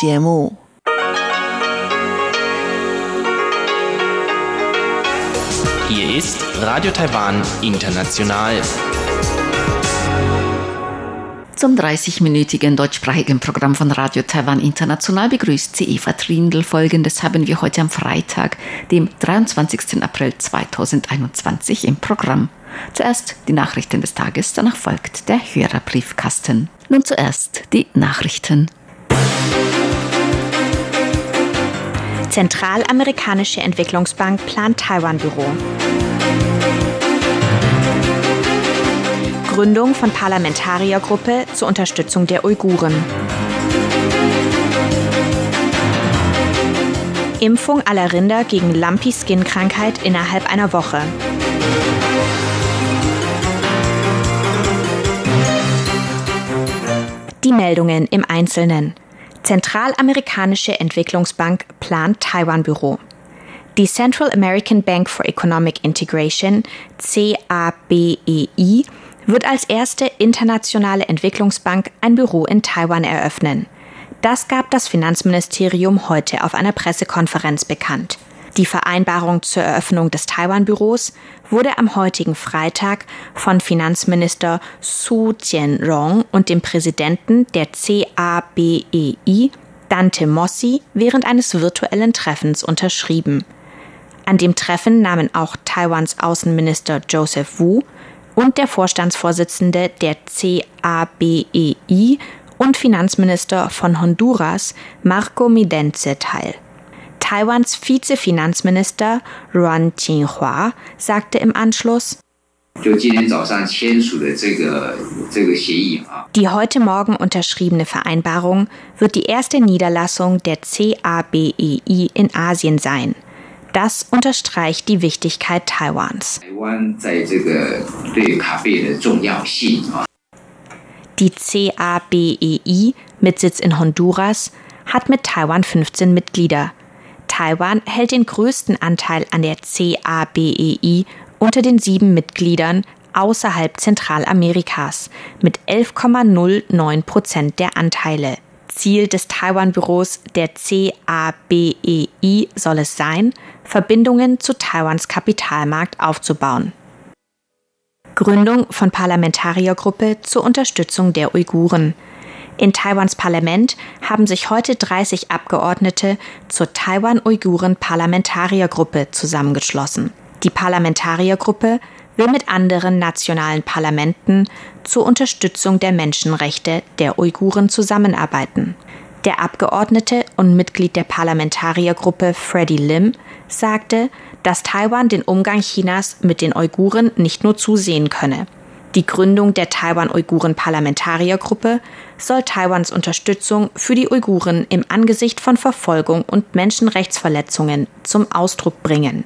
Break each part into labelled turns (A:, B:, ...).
A: 节目。
B: Hier ist Radio Taiwan International.
C: Zum 30-minütigen deutschsprachigen Programm von Radio Taiwan International begrüßt sie Eva Trindl. Folgendes haben wir heute am Freitag, dem 23. April 2021 im Programm. Zuerst die Nachrichten des Tages, danach folgt der Hörerbriefkasten. Nun zuerst die Nachrichten.
D: Zentralamerikanische Entwicklungsbank plant Taiwan-Büro. Gründung von Parlamentariergruppe zur Unterstützung der Uiguren. Impfung aller Rinder gegen Lumpy-Skin-Krankheit innerhalb einer Woche. Die Meldungen im Einzelnen. Zentralamerikanische Entwicklungsbank plant Taiwan-Büro. Die Central American Bank for Economic Integration, CABEI, wird als erste internationale Entwicklungsbank ein Büro in Taiwan eröffnen. Das gab das Finanzministerium heute auf einer Pressekonferenz bekannt. Die Vereinbarung zur Eröffnung des Taiwan-Büros wurde am heutigen Freitag von Finanzminister Su Jianrong und dem Präsidenten der CABEI, Dante Mossi, während eines virtuellen Treffens unterschrieben. An dem Treffen nahmen auch Taiwans Außenminister Joseph Wu und der Vorstandsvorsitzende der CABEI und Finanzminister von Honduras Marco Midenze teil. Taiwans Vizefinanzminister Ruan Jinhua sagte im Anschluss, die heute Morgen unterschriebene Vereinbarung wird die erste Niederlassung der CABEI in Asien sein. Das unterstreicht die Wichtigkeit Taiwans. Die CABEI mit Sitz in Honduras hat mit Taiwan 15 Mitglieder. Taiwan hält den größten Anteil an der CABEI unter den sieben Mitgliedern außerhalb Zentralamerikas mit 11,09 Prozent der Anteile. Ziel des Taiwan-Büros der CABEI soll es sein, Verbindungen zu Taiwans Kapitalmarkt aufzubauen. Gründung von Parlamentariergruppe zur Unterstützung der Uiguren. In Taiwans Parlament haben sich heute 30 Abgeordnete zur Taiwan-Uiguren-Parlamentariergruppe zusammengeschlossen. Die Parlamentariergruppe will mit anderen nationalen Parlamenten zur Unterstützung der Menschenrechte der Uiguren zusammenarbeiten. Der Abgeordnete und Mitglied der Parlamentariergruppe Freddie Lim sagte, dass Taiwan den Umgang Chinas mit den Uiguren nicht nur zusehen könne. Die Gründung der Taiwan-Uiguren-Parlamentariergruppe soll Taiwans Unterstützung für die Uiguren im Angesicht von Verfolgung und Menschenrechtsverletzungen zum Ausdruck bringen.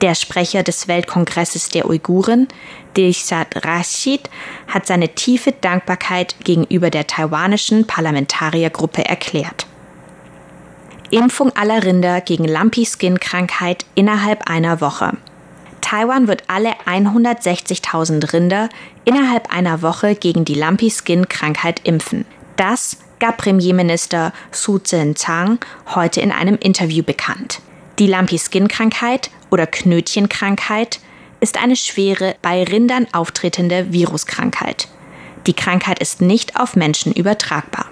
D: Der Sprecher des Weltkongresses der Uiguren, Dilshad Rashid, hat seine tiefe Dankbarkeit gegenüber der taiwanischen Parlamentariergruppe erklärt. Impfung aller Rinder gegen Lumpy-Skin-Krankheit innerhalb einer Woche. Taiwan wird alle 160.000 Rinder innerhalb einer Woche gegen die Lumpy-Skin-Krankheit impfen. Das gab Premierminister Su Zhen-Zhang heute in einem Interview bekannt. Die Lumpy-Skin-Krankheit oder Knötchenkrankheit ist eine schwere, bei Rindern auftretende Viruskrankheit. Die Krankheit ist nicht auf Menschen übertragbar.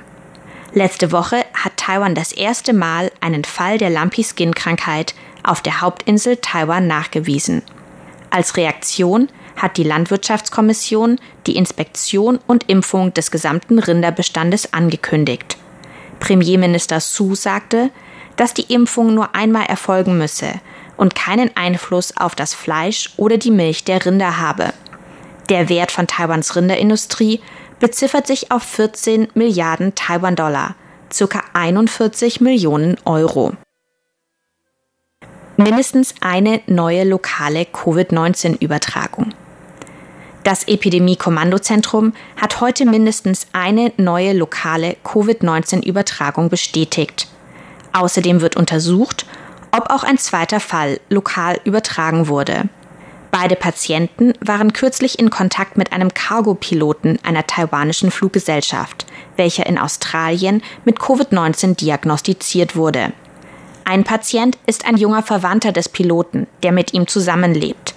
D: Letzte Woche hat Taiwan das erste Mal einen Fall der Lumpy-Skin-Krankheit auf der Hauptinsel Taiwan nachgewiesen. Als Reaktion hat die Landwirtschaftskommission die Inspektion und Impfung des gesamten Rinderbestandes angekündigt. Premierminister Su sagte, dass die Impfung nur einmal erfolgen müsse und keinen Einfluss auf das Fleisch oder die Milch der Rinder habe. Der Wert von Taiwans Rinderindustrie beziffert sich auf 14 Milliarden Taiwan-Dollar, ca. 41 Millionen Euro. Mindestens eine neue lokale Covid-19-Übertragung. Das Epidemie-Kommandozentrum hat heute mindestens eine neue lokale Covid-19-Übertragung bestätigt. Außerdem wird untersucht, ob auch ein zweiter Fall lokal übertragen wurde. Beide Patienten waren kürzlich in Kontakt mit einem Cargo-Piloten einer taiwanischen Fluggesellschaft. welcher in Australien mit Covid-19 diagnostiziert wurde. Ein Patient ist ein junger Verwandter des Piloten, der mit ihm zusammenlebt.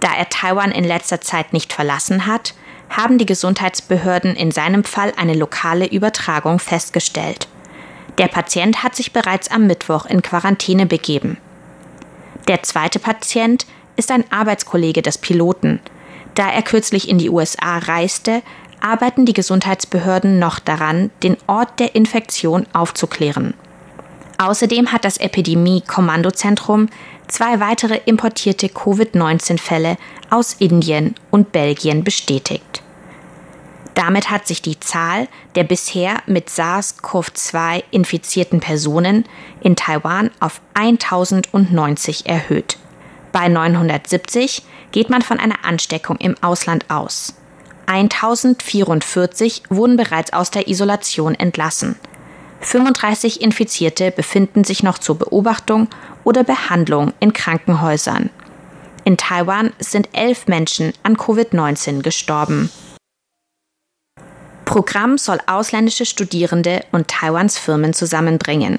D: Da er Taiwan in letzter Zeit nicht verlassen hat, haben die Gesundheitsbehörden in seinem Fall eine lokale Übertragung festgestellt. Der Patient hat sich bereits am Mittwoch in Quarantäne begeben. Der zweite Patient ist ein Arbeitskollege des Piloten. Da er kürzlich in die USA reiste, arbeiten die Gesundheitsbehörden noch daran, den Ort der Infektion aufzuklären. Außerdem hat das Epidemie-Kommandozentrum zwei weitere importierte Covid-19-Fälle aus Indien und Belgien bestätigt. Damit hat sich die Zahl der bisher mit SARS-CoV-2 infizierten Personen in Taiwan auf 1090 erhöht. Bei 970 geht man von einer Ansteckung im Ausland aus. 1044 wurden bereits aus der Isolation entlassen. 35 Infizierte befinden sich noch zur Beobachtung oder Behandlung in Krankenhäusern. In Taiwan sind elf Menschen an Covid-19 gestorben. Programm soll ausländische Studierende und Taiwans Firmen zusammenbringen.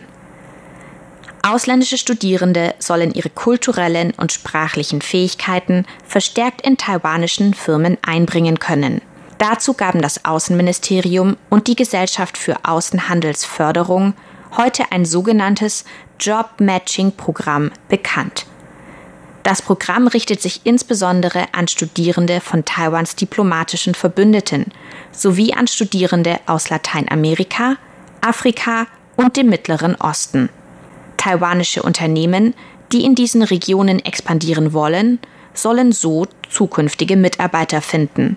D: Ausländische Studierende sollen ihre kulturellen und sprachlichen Fähigkeiten verstärkt in taiwanischen Firmen einbringen können. Dazu gaben das Außenministerium und die Gesellschaft für Außenhandelsförderung heute ein sogenanntes Job Matching Programm bekannt. Das Programm richtet sich insbesondere an Studierende von Taiwans diplomatischen Verbündeten sowie an Studierende aus Lateinamerika, Afrika und dem Mittleren Osten. Taiwanische Unternehmen, die in diesen Regionen expandieren wollen, sollen so zukünftige Mitarbeiter finden.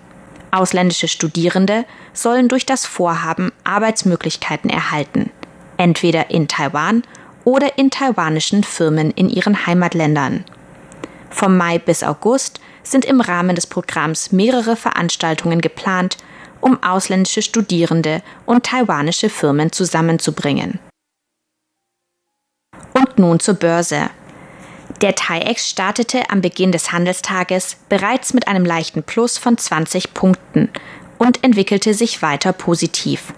D: Ausländische Studierende sollen durch das Vorhaben Arbeitsmöglichkeiten erhalten, entweder in Taiwan oder in taiwanischen Firmen in ihren Heimatländern. Vom Mai bis August sind im Rahmen des Programms mehrere Veranstaltungen geplant, um ausländische Studierende und taiwanische Firmen zusammenzubringen. Und nun zur Börse. Der TAIEX startete am Beginn des Handelstages bereits mit einem leichten Plus von 20 Punkten und entwickelte sich weiter positiv.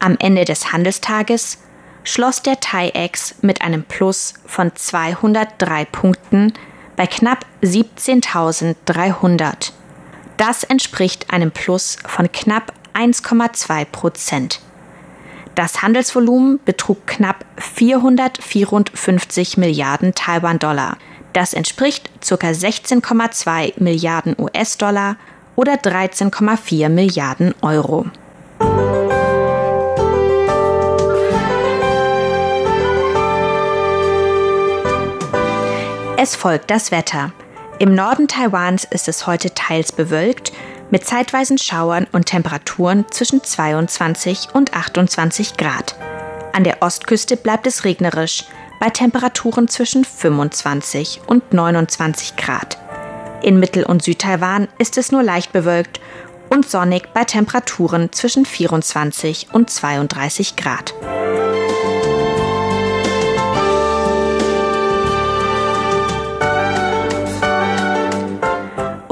D: Am Ende des Handelstages schloss der TAIEX mit einem Plus von 203 Punkten bei knapp 17.300. Das entspricht einem Plus von knapp 1,2 Prozent. Das Handelsvolumen betrug knapp 454 Milliarden Taiwan-Dollar. Das entspricht ca. 16,2 Milliarden US-Dollar oder 13,4 Milliarden Euro. Es folgt das Wetter. Im Norden Taiwans ist es heute teils bewölkt, mit zeitweisen Schauern und Temperaturen zwischen 22 und 28 Grad. An der Ostküste bleibt es regnerisch, bei Temperaturen zwischen 25 und 29 Grad. In Mittel- und Südtaiwan ist es nur leicht bewölkt und sonnig bei Temperaturen zwischen 24 und 32 Grad.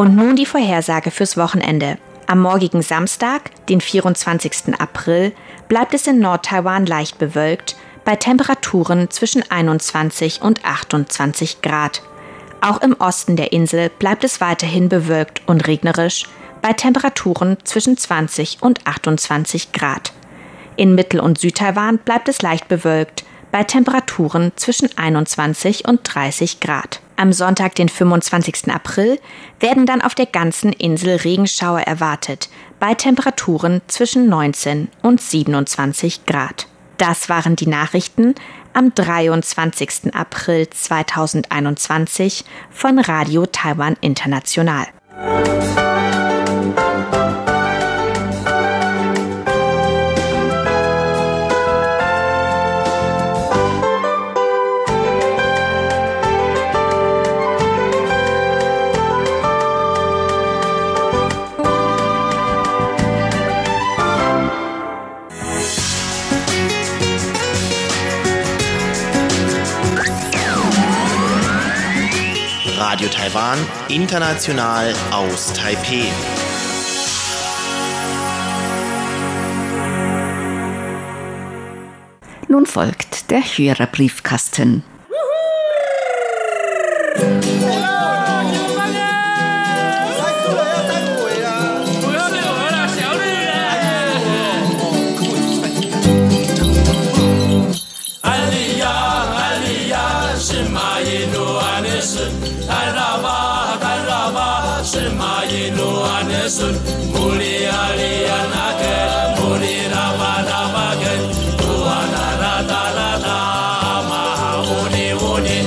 D: Und nun die Vorhersage fürs Wochenende. Am morgigen Samstag, den 24. April, bleibt es in Nordtaiwan leicht bewölkt, bei Temperaturen zwischen 21 und 28 Grad. Auch im Osten der Insel bleibt es weiterhin bewölkt und regnerisch, bei Temperaturen zwischen 20 und 28 Grad. In Mittel- und Südtaiwan bleibt es leicht bewölkt, bei Temperaturen zwischen 21 und 30 Grad. Am Sonntag, den 25. April, werden dann auf der ganzen Insel Regenschauer erwartet, bei Temperaturen zwischen 19 und 27 Grad. Das waren die Nachrichten am 23. April 2021 von Radio Taiwan International.
B: Rahman international aus Taipeh.
C: Nun folgt der Hörerbriefkasten.
A: Rata rata maha uni uni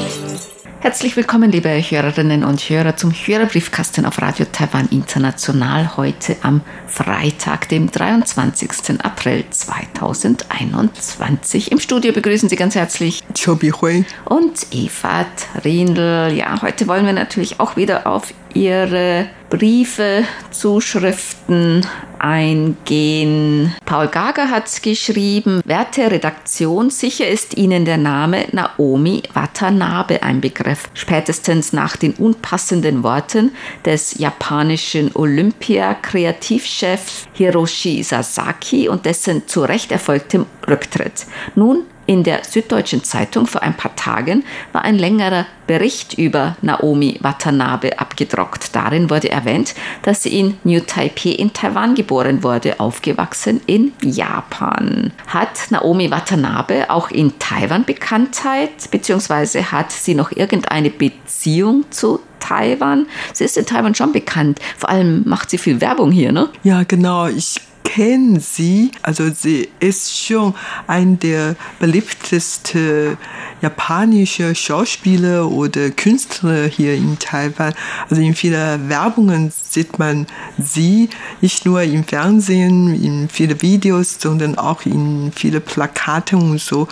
C: Herzlich willkommen, liebe Hörerinnen und Hörer, zum Hörerbriefkasten auf Radio Taiwan International heute am Freitag, dem 23. April 2021. Im Studio begrüßen Sie ganz herzlich
E: Chobi Hui
C: und Eva Trindl. Ja, heute wollen wir natürlich auch wieder auf Ihre Briefe, Zuschriften eingehen. Paul Gager hat geschrieben, werte Redaktion, sicher ist Ihnen der Name Naomi Watanabe ein Begriff. Spätestens nach den unpassenden Worten des japanischen Olympia-Kreativchefs Hiroshi Sasaki und dessen zu Recht erfolgtem Rücktritt. Nun in der Süddeutschen Zeitung vor ein paar Tagen war ein längerer Bericht über Naomi Watanabe abgedruckt. Darin wurde erwähnt, dass sie in New Taipei in Taiwan geboren wurde, aufgewachsen in Japan. Hat Naomi Watanabe auch in Taiwan Bekanntheit, beziehungsweise hat sie noch irgendeine Beziehung zu Taiwan? Sie ist in Taiwan schon bekannt. Vor allem macht sie viel Werbung hier, ne?
E: Ja, genau. Ich kennen sie. Also sie ist schon ein der beliebtesten japanische Schauspieler oder Künstler hier in Taiwan. Also in vielen Werbungen sieht man sie nicht nur im Fernsehen, in vielen Videos, sondern auch in viele Plakate und so.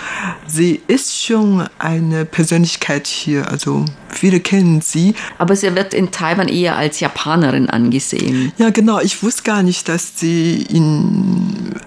E: Sie ist schon eine Persönlichkeit hier. Also viele kennen sie.
C: Aber sie wird in Taiwan eher als Japanerin angesehen.
E: Ja, genau. Ich wusste gar nicht, dass sie in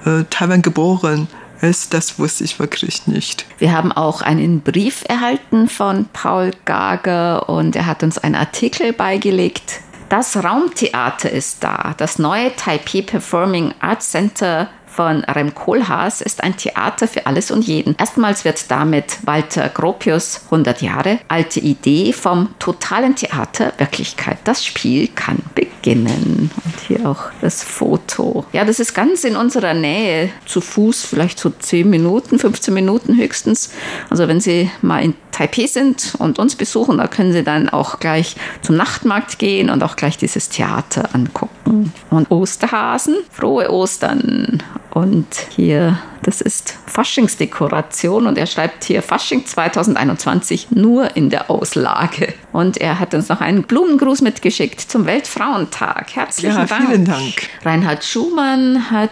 E: äh, Taiwan geboren ist. Das wusste ich wirklich nicht.
C: Wir haben auch einen Brief erhalten von Paul Gager und er hat uns einen Artikel beigelegt. Das Raumtheater ist da. Das neue Taipei Performing Arts Center von Rem Koolhaas ist ein Theater für alles und jeden. Erstmals wird damit Walter Gropius 100 Jahre alte Idee vom totalen Theater Wirklichkeit. Das Spiel kann beginnen. Und hier auch das Foto. Ja, das ist ganz in unserer Nähe. Zu Fuß vielleicht so 10 Minuten, 15 Minuten höchstens. Also wenn Sie mal in Taipei sind und uns besuchen, da können Sie dann auch gleich zum Nachtmarkt gehen und auch gleich dieses Theater angucken. Und Osterhasen, frohe Ostern. Und hier, das ist Faschingsdekoration und er schreibt hier Fasching 2021 nur in der Auslage. Und er hat uns noch einen Blumengruß mitgeschickt zum Weltfrauentag. Herzlichen
E: ja,
C: Dank.
E: Vielen Dank.
C: Reinhard Schumann hat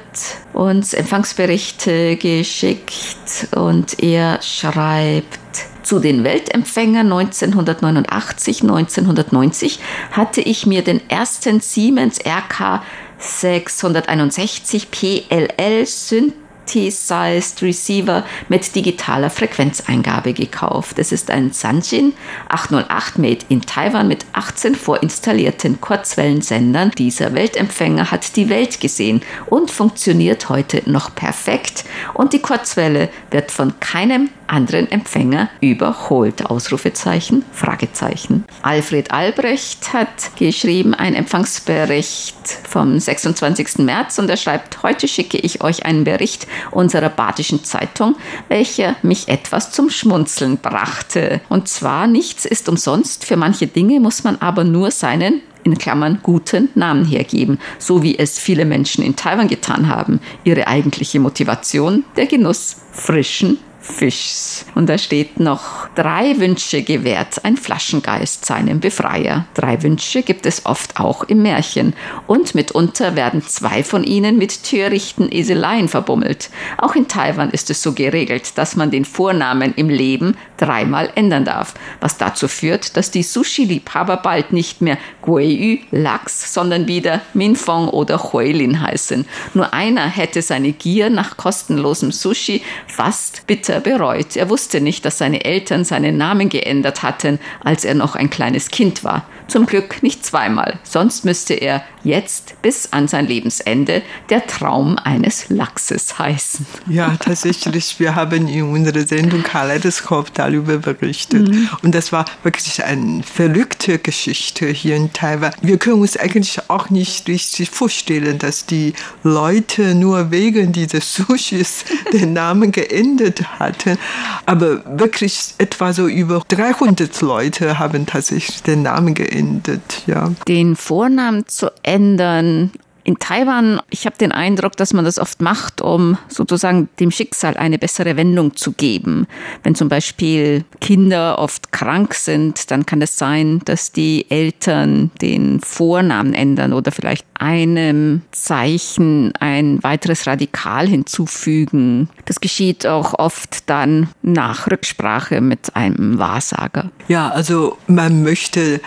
C: uns Empfangsberichte geschickt und er schreibt, zu den Weltempfängern 1989, 1990 hatte ich mir den ersten Siemens RK 661 PLL Synthesized Receiver mit digitaler Frequenzeingabe gekauft. Es ist ein Sanjin 808 made in Taiwan mit 18 vorinstallierten Kurzwellensendern. Dieser Weltempfänger hat die Welt gesehen und funktioniert heute noch perfekt und die Kurzwelle wird von keinem anderen Empfänger überholt. Ausrufezeichen, Fragezeichen. Alfred Albrecht hat geschrieben ein Empfangsbericht vom 26. März und er schreibt, heute schicke ich euch einen Bericht unserer badischen Zeitung, welcher mich etwas zum Schmunzeln brachte. Und zwar, nichts ist umsonst, für manche Dinge muss man aber nur seinen in Klammern guten Namen hergeben, so wie es viele Menschen in Taiwan getan haben. Ihre eigentliche Motivation, der Genuss frischen Fischs. Und da steht noch, drei Wünsche gewährt ein Flaschengeist seinem Befreier. Drei Wünsche gibt es oft auch im Märchen. Und mitunter werden zwei von ihnen mit törichten Eseleien verbummelt. Auch in Taiwan ist es so geregelt, dass man den Vornamen im Leben dreimal ändern darf. Was dazu führt, dass die Sushi-Liebhaber bald nicht mehr Guiyu, Lachs, sondern wieder Minfong oder Huilin heißen. Nur einer hätte seine Gier nach kostenlosem Sushi fast bitter bitter bereut. Er wusste nicht, dass seine Eltern seinen Namen geändert hatten, als er noch ein kleines Kind war. Zum Glück nicht zweimal, sonst müsste er jetzt bis an sein Lebensende der Traum eines Lachses heißen.
E: Ja, tatsächlich, wir haben in unserer Sendung Kaleidoskop darüber berichtet. Mhm. Und das war wirklich eine verrückte Geschichte hier in Taiwan. Wir können uns eigentlich auch nicht richtig vorstellen, dass die Leute nur wegen dieses Sushis den Namen geändert hatten. Aber wirklich etwa so über 300 Leute haben tatsächlich den Namen geändert beendet, ja.
C: Den Vornamen zu ändern, in Taiwan, ich habe den Eindruck, dass man das oft macht, um sozusagen dem Schicksal eine bessere Wendung zu geben. Wenn zum Beispiel Kinder oft krank sind, dann kann es sein, dass die Eltern den Vornamen ändern oder vielleicht einem Zeichen ein weiteres Radikal hinzufügen. Das geschieht auch oft dann nach Rücksprache mit einem Wahrsager.
E: Ja, also man möchte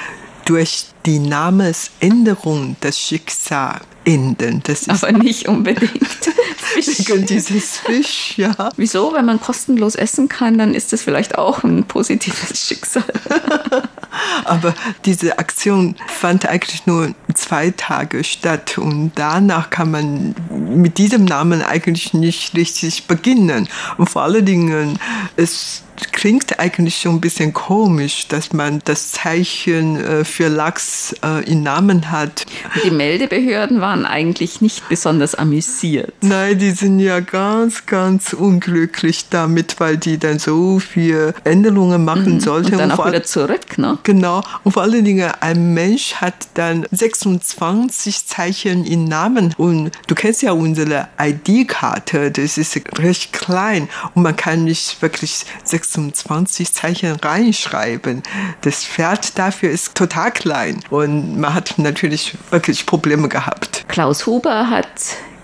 E: durch die Namensänderung das Schicksal enden.
C: Das Aber nicht unbedingt.
E: Wegen dieses Fisch, ja.
C: Wieso? Wenn man kostenlos essen kann, dann ist das vielleicht auch ein positives Schicksal.
E: Aber diese Aktion fand eigentlich nur zwei Tage statt und danach kann man mit diesem Namen eigentlich nicht richtig beginnen. Und vor allen Dingen, es klingt eigentlich schon ein bisschen komisch, dass man das Zeichen äh, für Lachs äh, in Namen hat.
C: Die Meldebehörden waren eigentlich nicht besonders amüsiert.
E: Nein, die sind ja ganz, ganz unglücklich damit, weil die dann so viele Änderungen machen mhm. sollten.
C: Und dann auch wieder zurück, ne?
E: Genau. Und vor allen Dingen, ein Mensch hat dann 26 Zeichen in Namen. Und du kennst ja unsere ID-Karte, das ist recht klein. Und man kann nicht wirklich 26 26 Zeichen reinschreiben. Das Pferd dafür ist total klein und man hat natürlich wirklich Probleme gehabt.
C: Klaus Huber hat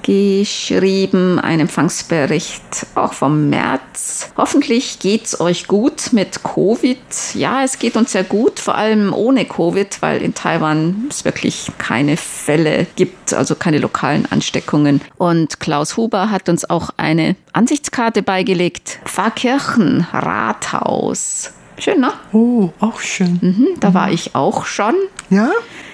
C: geschrieben, ein Empfangsbericht auch vom März. Hoffentlich geht's euch gut mit Covid. Ja, es geht uns sehr gut, vor allem ohne Covid, weil in Taiwan es wirklich keine Fälle gibt, also keine lokalen Ansteckungen. Und Klaus Huber hat uns auch eine Ansichtskarte beigelegt. Pfarrkirchen, Rathaus. Schön, ne?
E: Oh, auch schön.
C: Mhm, da mhm. war ich auch schon.
E: Ja?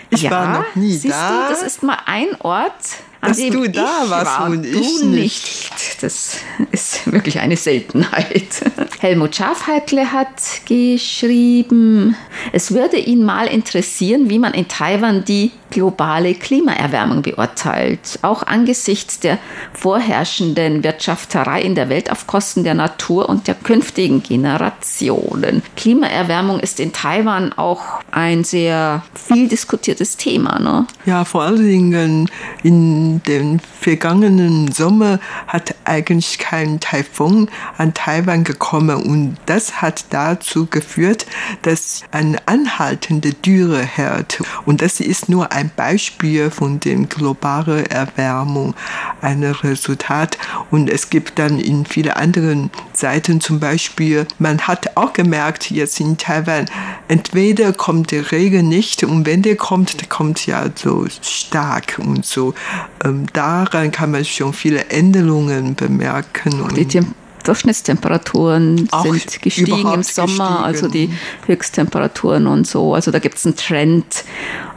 E: Ich ja, war noch nie
C: siehst
E: da.
C: Du, das ist mal ein Ort,
E: dass du da warst war, und ich nicht.
C: Das ist wirklich eine Seltenheit. Helmut Schafheitle hat geschrieben, es würde ihn mal interessieren, wie man in Taiwan die globale Klimaerwärmung beurteilt, auch angesichts der vorherrschenden Wirtschafterei in der Welt auf Kosten der Natur und der künftigen Generationen. Klimaerwärmung ist in Taiwan auch ein sehr viel diskutiertes Thema. Ne?
E: Ja, vor allen Dingen in dem vergangenen Sommer hat eigentlich kein Taifun an Taiwan gekommen und das hat dazu geführt, dass eine anhaltende Dürre herrscht. Und das ist nur ein Beispiel von dem globalen Erwärmung, ein Resultat. Und es gibt dann in vielen anderen Seiten zum Beispiel, man hat auch gemerkt, jetzt in Taiwan, entweder kommt der Regen nicht und wenn der kommt, der kommt ja so stark und so. Ähm, daran kann man schon viele Änderungen bemerken.
C: Und die Durchschnittstemperaturen Auch sind gestiegen im Sommer, gestiegen. also die Höchsttemperaturen und so. Also da gibt es einen Trend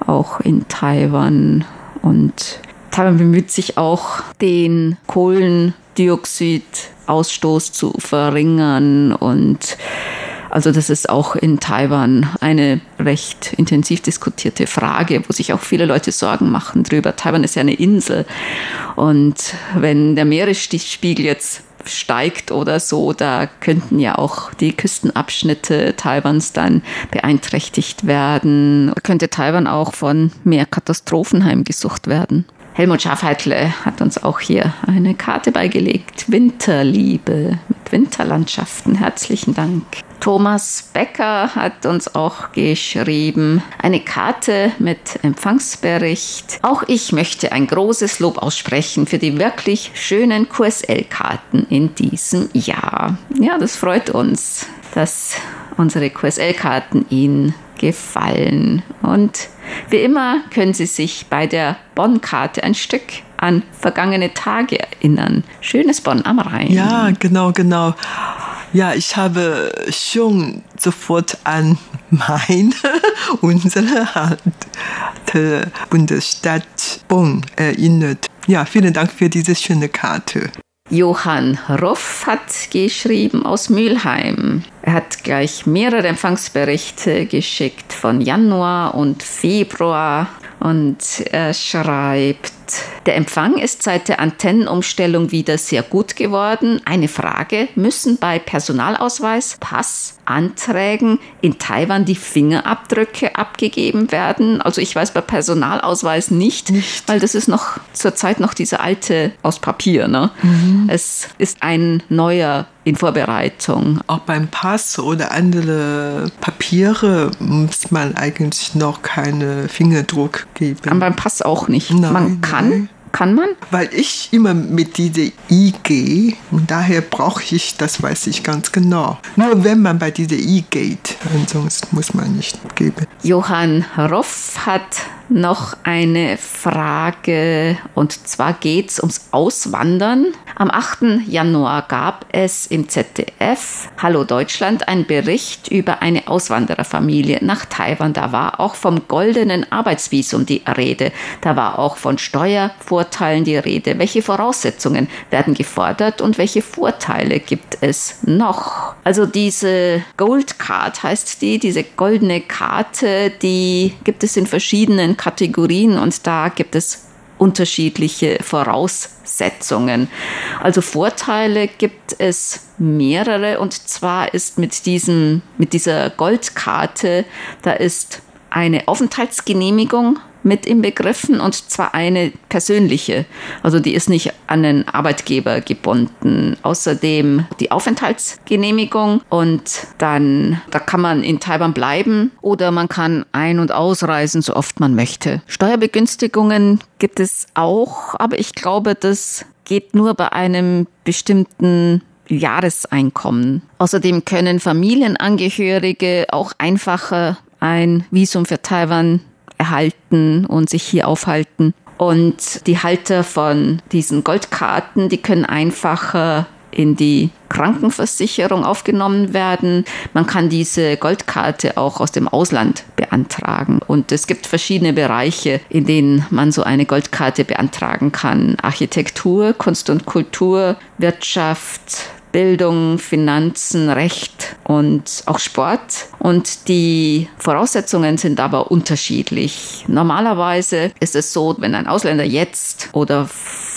C: auch in Taiwan. Und Taiwan bemüht sich auch, den Kohlendioxidausstoß zu verringern und also das ist auch in Taiwan eine recht intensiv diskutierte Frage, wo sich auch viele Leute Sorgen machen drüber. Taiwan ist ja eine Insel und wenn der Meeresspiegel jetzt steigt oder so, da könnten ja auch die Küstenabschnitte Taiwans dann beeinträchtigt werden. Könnte Taiwan auch von mehr Katastrophen heimgesucht werden. Helmut Schafheitle hat uns auch hier eine Karte beigelegt. Winterliebe mit Winterlandschaften. Herzlichen Dank. Thomas Becker hat uns auch geschrieben, eine Karte mit Empfangsbericht. Auch ich möchte ein großes Lob aussprechen für die wirklich schönen QSL-Karten in diesem Jahr. Ja, das freut uns, dass unsere QSL-Karten Ihnen gefallen. Und wie immer können Sie sich bei der Bonn-Karte ein Stück an vergangene Tage erinnern. Schönes Bonn am Rhein.
E: Ja, genau, genau. Ja, ich habe schon sofort an meine, unsere Bundesstadt Bonn erinnert. Ja, vielen Dank für diese schöne Karte.
C: Johann Ruff hat geschrieben aus Mülheim. Er hat gleich mehrere Empfangsberichte geschickt von Januar und Februar und er schreibt, der Empfang ist seit der Antennenumstellung wieder sehr gut geworden. Eine Frage, müssen bei Personalausweis, Pass, Anträgen in Taiwan die Fingerabdrücke abgegeben werden? Also ich weiß bei Personalausweis nicht, nicht. weil das ist noch zurzeit noch diese alte aus Papier. Ne? Mhm. Es ist ein neuer in Vorbereitung.
E: Auch beim Pass oder andere Papiere muss man eigentlich noch keine Fingerdruck geben.
C: Aber beim Pass auch nicht. Nein, man kann. Nein. Kann man?
E: Weil ich immer mit dieser I gehe und daher brauche ich, das weiß ich ganz genau. Nur wenn man bei dieser I geht, ansonsten muss man nicht geben.
C: Johann Roff hat noch eine Frage und zwar geht es ums Auswandern. Am 8. Januar gab es im ZDF Hallo Deutschland einen Bericht über eine Auswandererfamilie nach Taiwan. Da war auch vom goldenen Arbeitsvisum die Rede. Da war auch von Steuervorteilen die Rede. Welche Voraussetzungen werden gefordert und welche Vorteile gibt es noch? Also diese Gold Card heißt die, diese goldene Karte, die gibt es in verschiedenen Kategorien und da gibt es unterschiedliche Voraussetzungen. Also Vorteile gibt es mehrere und zwar ist mit diesem, mit dieser Goldkarte, da ist eine Aufenthaltsgenehmigung mit inbegriffen und zwar eine persönliche. Also die ist nicht an den Arbeitgeber gebunden. Außerdem die Aufenthaltsgenehmigung und dann, da kann man in Taiwan bleiben oder man kann ein- und ausreisen, so oft man möchte. Steuerbegünstigungen gibt es auch, aber ich glaube, das geht nur bei einem bestimmten Jahreseinkommen. Außerdem können Familienangehörige auch einfacher ein Visum für Taiwan erhalten und sich hier aufhalten. Und die Halter von diesen Goldkarten, die können einfacher in die Krankenversicherung aufgenommen werden. Man kann diese Goldkarte auch aus dem Ausland beantragen. Und es gibt verschiedene Bereiche, in denen man so eine Goldkarte beantragen kann. Architektur, Kunst und Kultur, Wirtschaft, Bildung, Finanzen, Recht und auch Sport. Und die Voraussetzungen sind aber unterschiedlich. Normalerweise ist es so, wenn ein Ausländer jetzt oder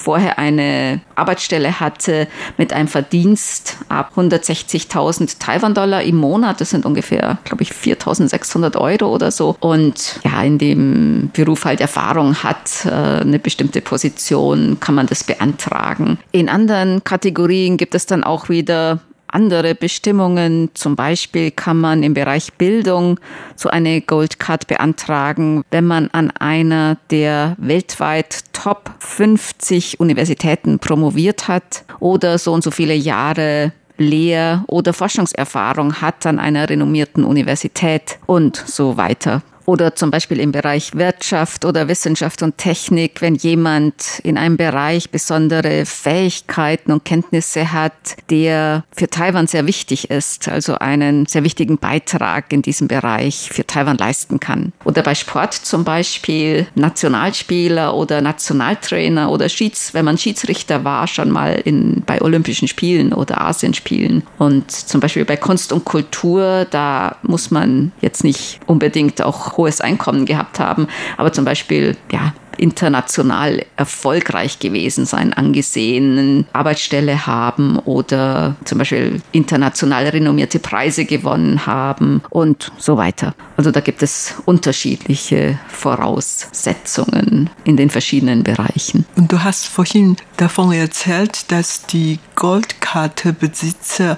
C: vorher eine Arbeitsstelle hatte mit einem Verdienst ab 160.000 Taiwan-Dollar im Monat. Das sind ungefähr, glaube ich, 4.600 Euro oder so. Und ja, in dem Beruf halt Erfahrung hat, äh, eine bestimmte Position, kann man das beantragen. In anderen Kategorien gibt es dann auch wieder andere Bestimmungen. Zum Beispiel kann man im Bereich Bildung so eine Gold Card beantragen, wenn man an einer der weltweit Top 50 Universitäten promoviert hat oder so und so viele Jahre Lehr- oder Forschungserfahrung hat an einer renommierten Universität und so weiter oder zum Beispiel im Bereich Wirtschaft oder Wissenschaft und Technik, wenn jemand in einem Bereich besondere Fähigkeiten und Kenntnisse hat, der für Taiwan sehr wichtig ist, also einen sehr wichtigen Beitrag in diesem Bereich für Taiwan leisten kann. Oder bei Sport zum Beispiel Nationalspieler oder Nationaltrainer oder Schieds, wenn man Schiedsrichter war, schon mal in, bei Olympischen Spielen oder Asienspielen. Und zum Beispiel bei Kunst und Kultur, da muss man jetzt nicht unbedingt auch hohes Einkommen gehabt haben, aber zum Beispiel, ja, international erfolgreich gewesen sein, angesehenen Arbeitsstelle haben oder zum Beispiel international renommierte Preise gewonnen haben und so weiter. Also da gibt es unterschiedliche Voraussetzungen in den verschiedenen Bereichen.
E: Und du hast vorhin davon erzählt, dass die Goldkarte-Besitzer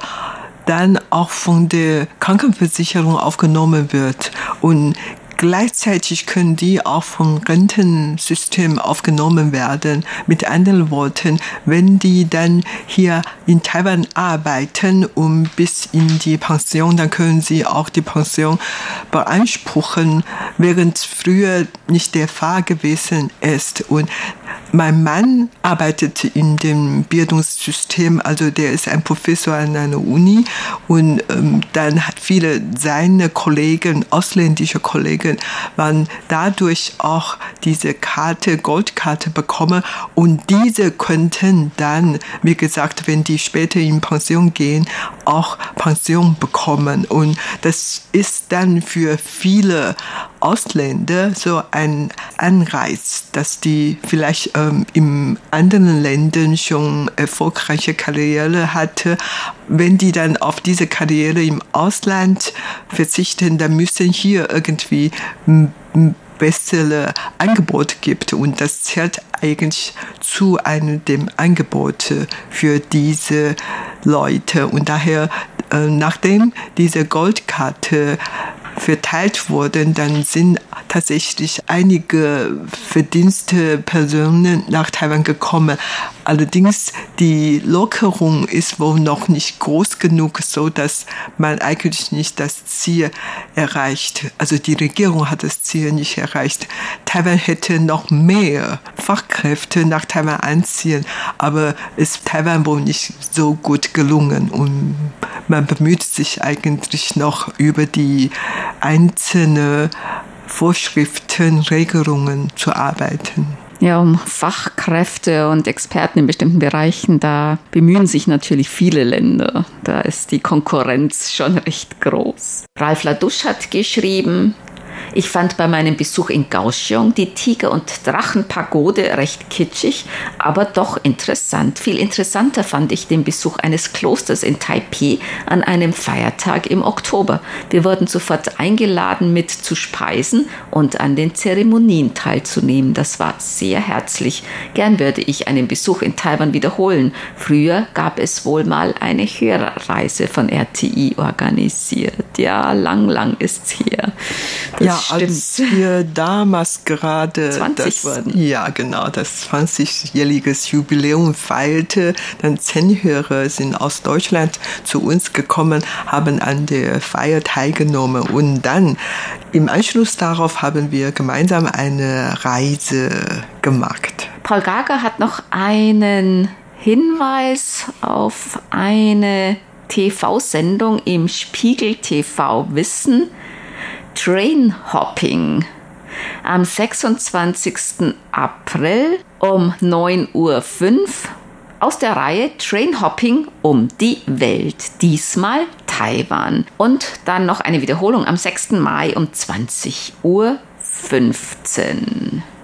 E: dann auch von der Krankenversicherung aufgenommen wird. Und Gleichzeitig können die auch vom Rentensystem aufgenommen werden. Mit anderen Worten, wenn die dann hier in Taiwan arbeiten und bis in die Pension, dann können sie auch die Pension beanspruchen, während früher nicht der Fall gewesen ist. Und mein Mann arbeitet in dem Bildungssystem, also der ist ein Professor an einer Uni und ähm, dann hat viele seiner Kollegen, ausländische Kollegen, waren dadurch auch diese Karte, Goldkarte bekommen und diese könnten dann, wie gesagt, wenn die später in Pension gehen, auch Pension bekommen und das ist dann für viele Ausländer so ein Anreiz, dass die vielleicht ähm, in anderen Ländern schon erfolgreiche Karriere hatte. Wenn die dann auf diese Karriere im Ausland verzichten, dann müssen hier irgendwie bessere Angebot gibt und das zählt eigentlich zu einem dem Angebot für diese Leute und daher äh, nachdem diese Goldkarte verteilt wurden, dann sind tatsächlich einige verdienste Personen nach Taiwan gekommen. Allerdings die Lockerung ist wohl noch nicht groß genug, so dass man eigentlich nicht das Ziel erreicht. Also die Regierung hat das Ziel nicht erreicht. Taiwan hätte noch mehr Fachkräfte nach Taiwan anziehen, aber ist Taiwan wohl nicht so gut gelungen und man bemüht sich eigentlich noch über die einzelne Vorschriften, Regelungen zu arbeiten.
C: Ja, um Fachkräfte und Experten in bestimmten Bereichen, da bemühen sich natürlich viele Länder. Da ist die Konkurrenz schon recht groß. Ralf Ladusch hat geschrieben, ich fand bei meinem Besuch in Kaohsiung die Tiger- und Drachenpagode recht kitschig, aber doch interessant. Viel interessanter fand ich den Besuch eines Klosters in Taipei an einem Feiertag im Oktober. Wir wurden sofort eingeladen, mit zu speisen und an den Zeremonien teilzunehmen. Das war sehr herzlich. Gern würde ich einen Besuch in Taiwan wiederholen. Früher gab es wohl mal eine Hörerreise von RTI organisiert. Ja, lang, lang ist's hier.
E: Das ja, als wir damals gerade
C: 20
E: das,
C: wurden.
E: Ja, genau, das 20-jähriges Jubiläum feierte. Dann zehn Hörer sind aus Deutschland zu uns gekommen, haben an der Feier teilgenommen und dann im Anschluss darauf haben wir gemeinsam eine Reise gemacht.
C: Paul Gager hat noch einen Hinweis auf eine TV-Sendung im Spiegel TV Wissen. Train Hopping am 26. April um 9.05 Uhr aus der Reihe Train Hopping um die Welt, diesmal Taiwan. Und dann noch eine Wiederholung am 6. Mai um 20.15 Uhr.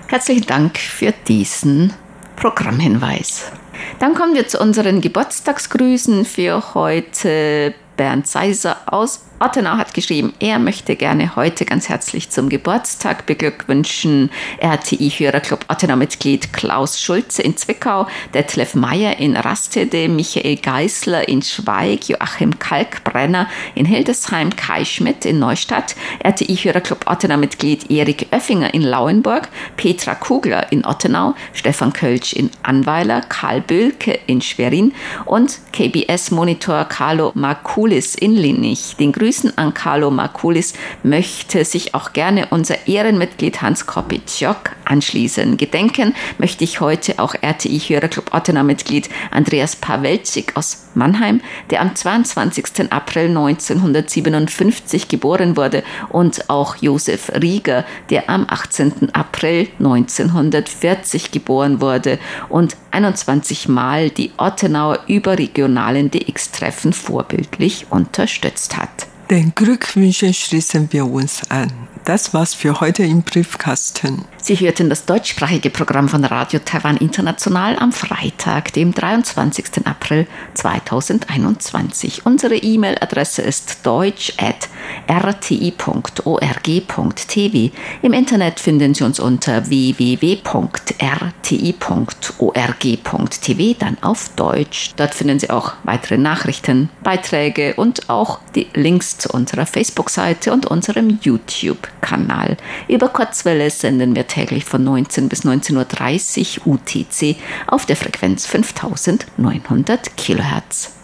C: Herzlichen Dank für diesen Programmhinweis. Dann kommen wir zu unseren Geburtstagsgrüßen für heute. Bernd Seiser aus Ottenau hat geschrieben, er möchte gerne heute ganz herzlich zum Geburtstag beglückwünschen RTI-Hörerclub Ottenau-Mitglied Klaus Schulze in Zwickau, Detlef Meyer in Rastede, Michael Geißler in Schweig, Joachim Kalkbrenner in Hildesheim, Kai Schmidt in Neustadt, RTI-Hörerclub Ottenau-Mitglied Erik Oeffinger in Lauenburg, Petra Kugler in Ottenau, Stefan Kölsch in Anweiler, Karl Bülke in Schwerin und KBS-Monitor Carlo Markulis in Linnich. Den Grüßen Grüßen an Carlo Markulis möchte sich auch gerne unser Ehrenmitglied Hans Kopitschok anschließen. Gedenken möchte ich heute auch RTI-Hörerclub Ottenau-Mitglied Andreas Pawelczyk aus Mannheim, der am 22. April 1957 geboren wurde, und auch Josef Rieger, der am 18. April 1940 geboren wurde und 21 Mal die Ottenauer überregionalen DX-Treffen vorbildlich unterstützt hat.
E: Den Glückwünschen schließen wir uns an. Das war's für heute im Briefkasten.
C: Sie hörten das deutschsprachige Programm von Radio Taiwan International am Freitag, dem 23. April 2021. Unsere E-Mail-Adresse ist deutsch.rti.org.tv. Im Internet finden Sie uns unter www.rti.org.tv, dann auf Deutsch. Dort finden Sie auch weitere Nachrichten, Beiträge und auch die Links zu unserer Facebook-Seite und unserem YouTube-Kanal. Über Kurzwelle senden wir täglich von 19 bis 19.30 Uhr UTC auf der Frequenz 5900 Kilohertz.